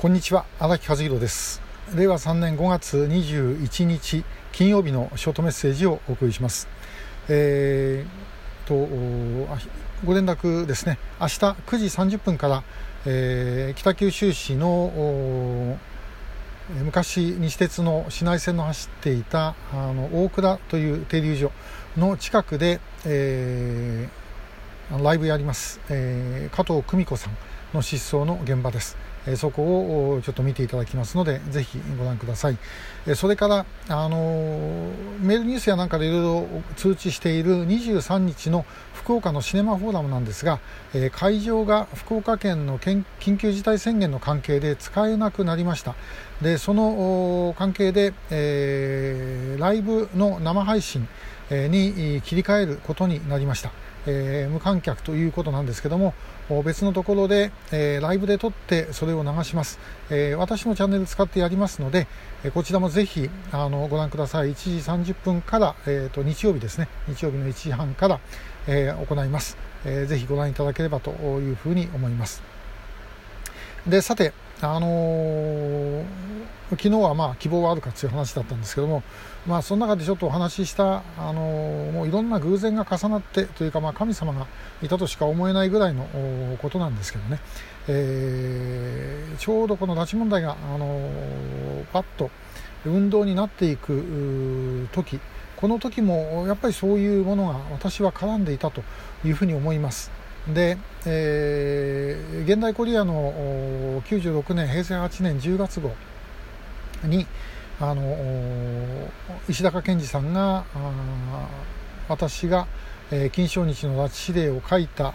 こんにちは荒木和弘です。令和3年5月21日金曜日のショートメッセージをお送りします。えー、とご連絡ですね。明日9時30分から、えー、北九州市の昔西鉄の市内線の走っていたあの大倉という停留所の近くで、えー、ライブやります、えー、加藤久美子さん。の失踪の現場です。えそこをちょっと見ていただきますのでぜひご覧ください、えそれからあのメールニュースやなんかでいろいろ通知している23日の福岡のシネマフォーラムなんですが、え会場が福岡県の緊急事態宣言の関係で使えなくなりました。でその関係で、えー、ライブの生配信に切り替えることになりました。えー、無観客ということなんですけども別のところで、えー、ライブで撮ってそれを流します、えー、私のチャンネル使ってやりますので、えこちらもぜひあのご覧ください。1時30分から、えーと、日曜日ですね。日曜日の1時半から、え行います、えー、ぜひご覧いただければというふうに思います。でさてあのー、昨日はまあ希望はあるかという話だったんですけども、まあ、その中でちょっとお話しした、あのー、もういろんな偶然が重なってというか、まあ、神様がいたとしか思えないぐらいのことなんですけどね、えー、ちょうどこの拉致問題が、あのー、パッと運動になっていく時この時もやっぱりそういうものが私は絡んでいたというふうに思います。で、えー、現代コリアの96年平成8年10月号にあの石高健二さんが私が、え、金正日の拉致指令を書いた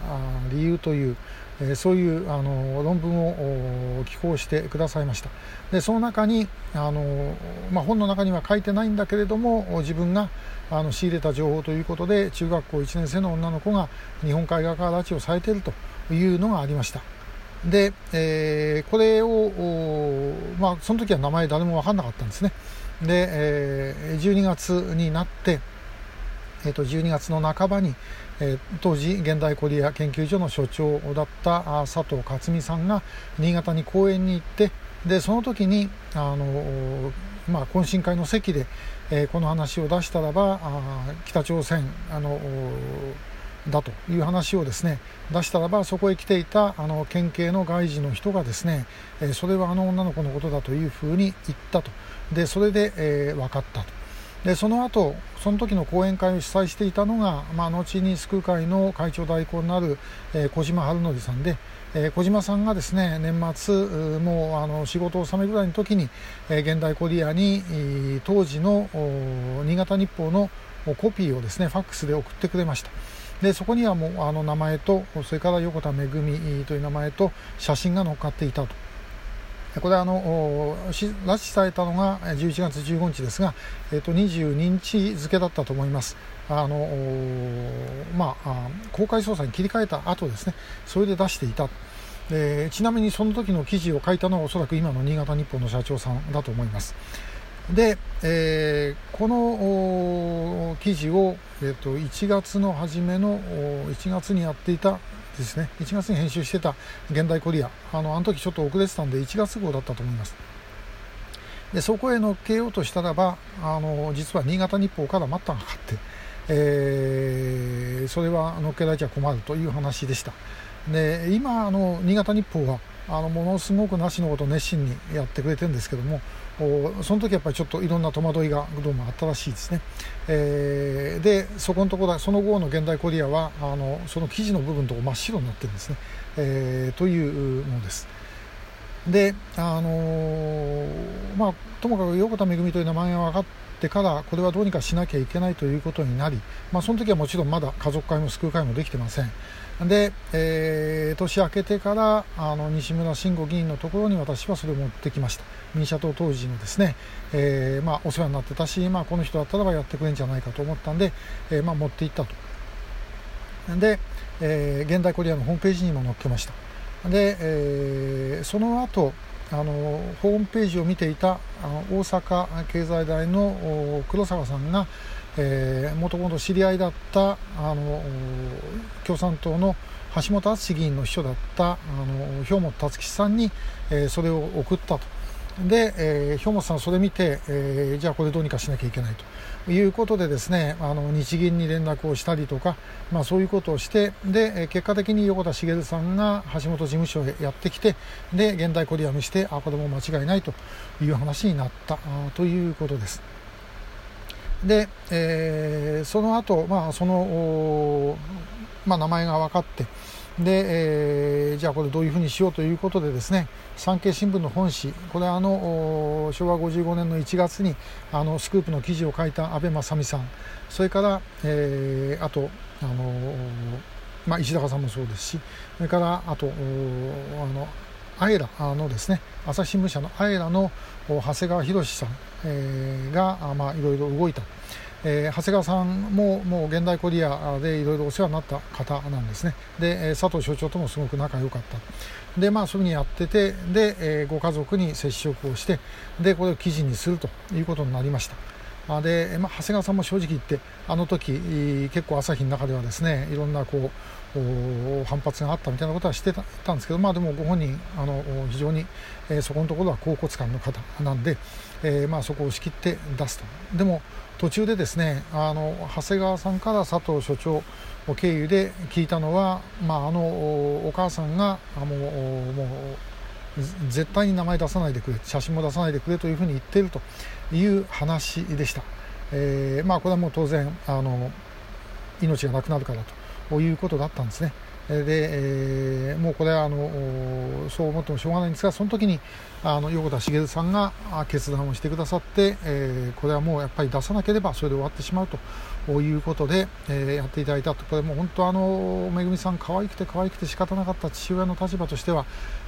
理由という、え、そういうあの論文を寄稿してくださいました。でその中にあの、まあ、本の中には書いてないんだけれども自分があの仕入れた情報ということで中学校1年生の女の子が日本海側から拉致をされているというのがありました。で、えー、これを、まあ、その時は名前誰も分かんなかったんですね。で、えー、12月になってえー、と12月の半ばに、えー、当時現代コリア研究所の所長だった佐藤克美さんが新潟に講演に行ってでその時にあの、まあ、懇親会の席で、えー、この話を出したらばあ北朝鮮あのだという話をですね出したらばそこへ来ていたあの県警の外事の人がですね、えー、それはあの女の子のことだというふうに言ったと。でそれで、えー、分かったと。でその後その時の講演会を主催していたのが、まあ、後に救う会の会長代行になる、えー、小島春則さんで、えー、小島さんがですね年末もうあの仕事納めぐらいの時に、えー、現代コリアに当時の新潟日報のコピーをですねファックスで送ってくれました。でそこにはもうあの名前とそれから横田めぐみという名前と写真が載っかっていたと。これはあの拉致されたのが11月15日ですが、えー、と22日付だったと思います。あのまあ、公開捜査に切り替えた後ですね、それで出していた。でちなみにその時の記事を書いたのはおそらく今の新潟日報の社長さんだと思います。で、えー、この記事を、えーと、と1月の初めの1月にやっていたですね。1月に編集してた現代コリア。あのあの時ちょっと遅れてたんで1月号だったと思います。でそこへ乗っけようとしたらばあの実は新潟日報から待ったがかかって、えー、それは乗っけられちゃ困るという話でした。で今あの新潟日報はあのものすごくなしのことを熱心にやってくれてるんですけどもその時やっぱりちょっといろんな戸惑いがどうもあったらしいですね、えー、でそこのところその後の現代コリアはあのその記事の部分と真っ白になってるんですね、えー、というものです。であのー、まあともかく横田めぐみという名前が分かってからこれはどうにかしなきゃいけないということになり、まあ、その時はもちろんまだ家族会も救う会もできてません。で、えー、年明けてからあの西村慎吾議員のところに私はそれを持ってきました。民社党当時のですね、えー、まあ、お世話になってたし、まあ、この人だったらばやってくれるんじゃないかと思ったんで、えー、まあ、持っていったと。で、え現代コリアのホームページにも載っけました。で、えその後あのホームページを見ていたあの大阪経済大の黒沢さんが、もともと知り合いだったあの共産党の橋本敦議員の秘書だったあの兵本達吉さんに、えー、それを送ったと。で、えー、兵本さんそれ見て、えー、じゃあこれどうにかしなきゃいけないということでですねあの日銀に連絡をしたりとか、まあ、そういうことをしてで結果的に横田茂さんが橋本事務所へやってきてで現代コリアムしてあこれも間違いないという話になったということです。で、えー、その後、まあそのまあ、名前が分かってで、えー、じゃあこれどういうふうにしようということでですね産経新聞の本誌これあの昭和55年の1月にあのスクープの記事を書いた安倍正美さんそれから、えー、あとあの、まあ、石高さんもそうですしそれからあとあのアエラのですね朝日新聞社のアエラの長谷川博さん、えー、が、まあ、いろいろ動いた。えー、長谷川さんももう現代コリアでいろいろお世話になった方なんですね。で、佐藤所長ともすごく仲良かった。でまあそういうふうにやっててで、えー、ご家族に接触をしてでこれを記事にするということになりました。で、まあ、長谷川さんも正直言ってあの時結構朝日の中ではですねいろんなこう反発があったみたいなことはしてたんですけどまあでもご本人あの非常に、えー、そこのところは甲骨感の方なんで、えー、まあそこを仕切って出すと。でも途中でですねあの長谷川さんから佐藤所長経由で聞いたのは、まあ、あのお母さんがあのもう絶対に名前出さないでくれ写真も出さないでくれというふうに言っているという話でした、えー、まあ、これはもう当然あの命がなくなるからと。ということだったんですね。で、えー、もうこれはあのそう思ってもしょうがないんですがその時にあの横田茂さんが決断をしてくださって、えー、これはもうやっぱり出さなければそれで終わってしまうということで、えー、やっていただいたと。これも本当あのめぐみさん可愛くて可愛くて仕方なかった父親の立場としては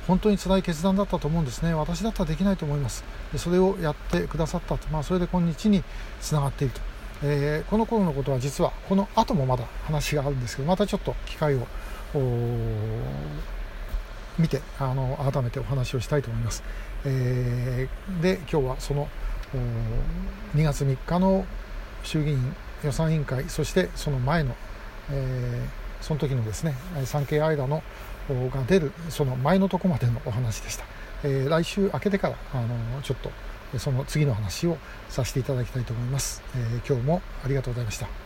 本当に辛い決断だったと思うんですね。私だったらできないと思います。それをやってくださったと、まあ、それで今日につながっていると、えー、この頃のことは実はこの後もまだ話があるんですけどまたちょっと機会を見てあの改めてお話をしたいと思います。えー、で今日はその2月3日の衆議院予算委員会そしてその前の、えー、その時のですね産経間のが出るその前のとこまでのお話でした、えー、来週明けてからあのちょっとその次の話をさせていただきたいと思います、えー、今日もありがとうございました。